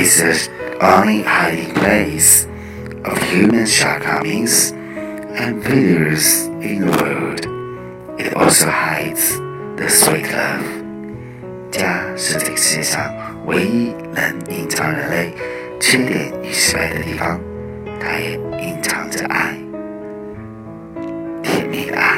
is the only hiding place of human shortcomings and failures in the world. It also hides the sweet love. 家是这个世界上唯一能隐藏人类缺点与失败的地方，它也隐藏着爱，甜蜜的爱。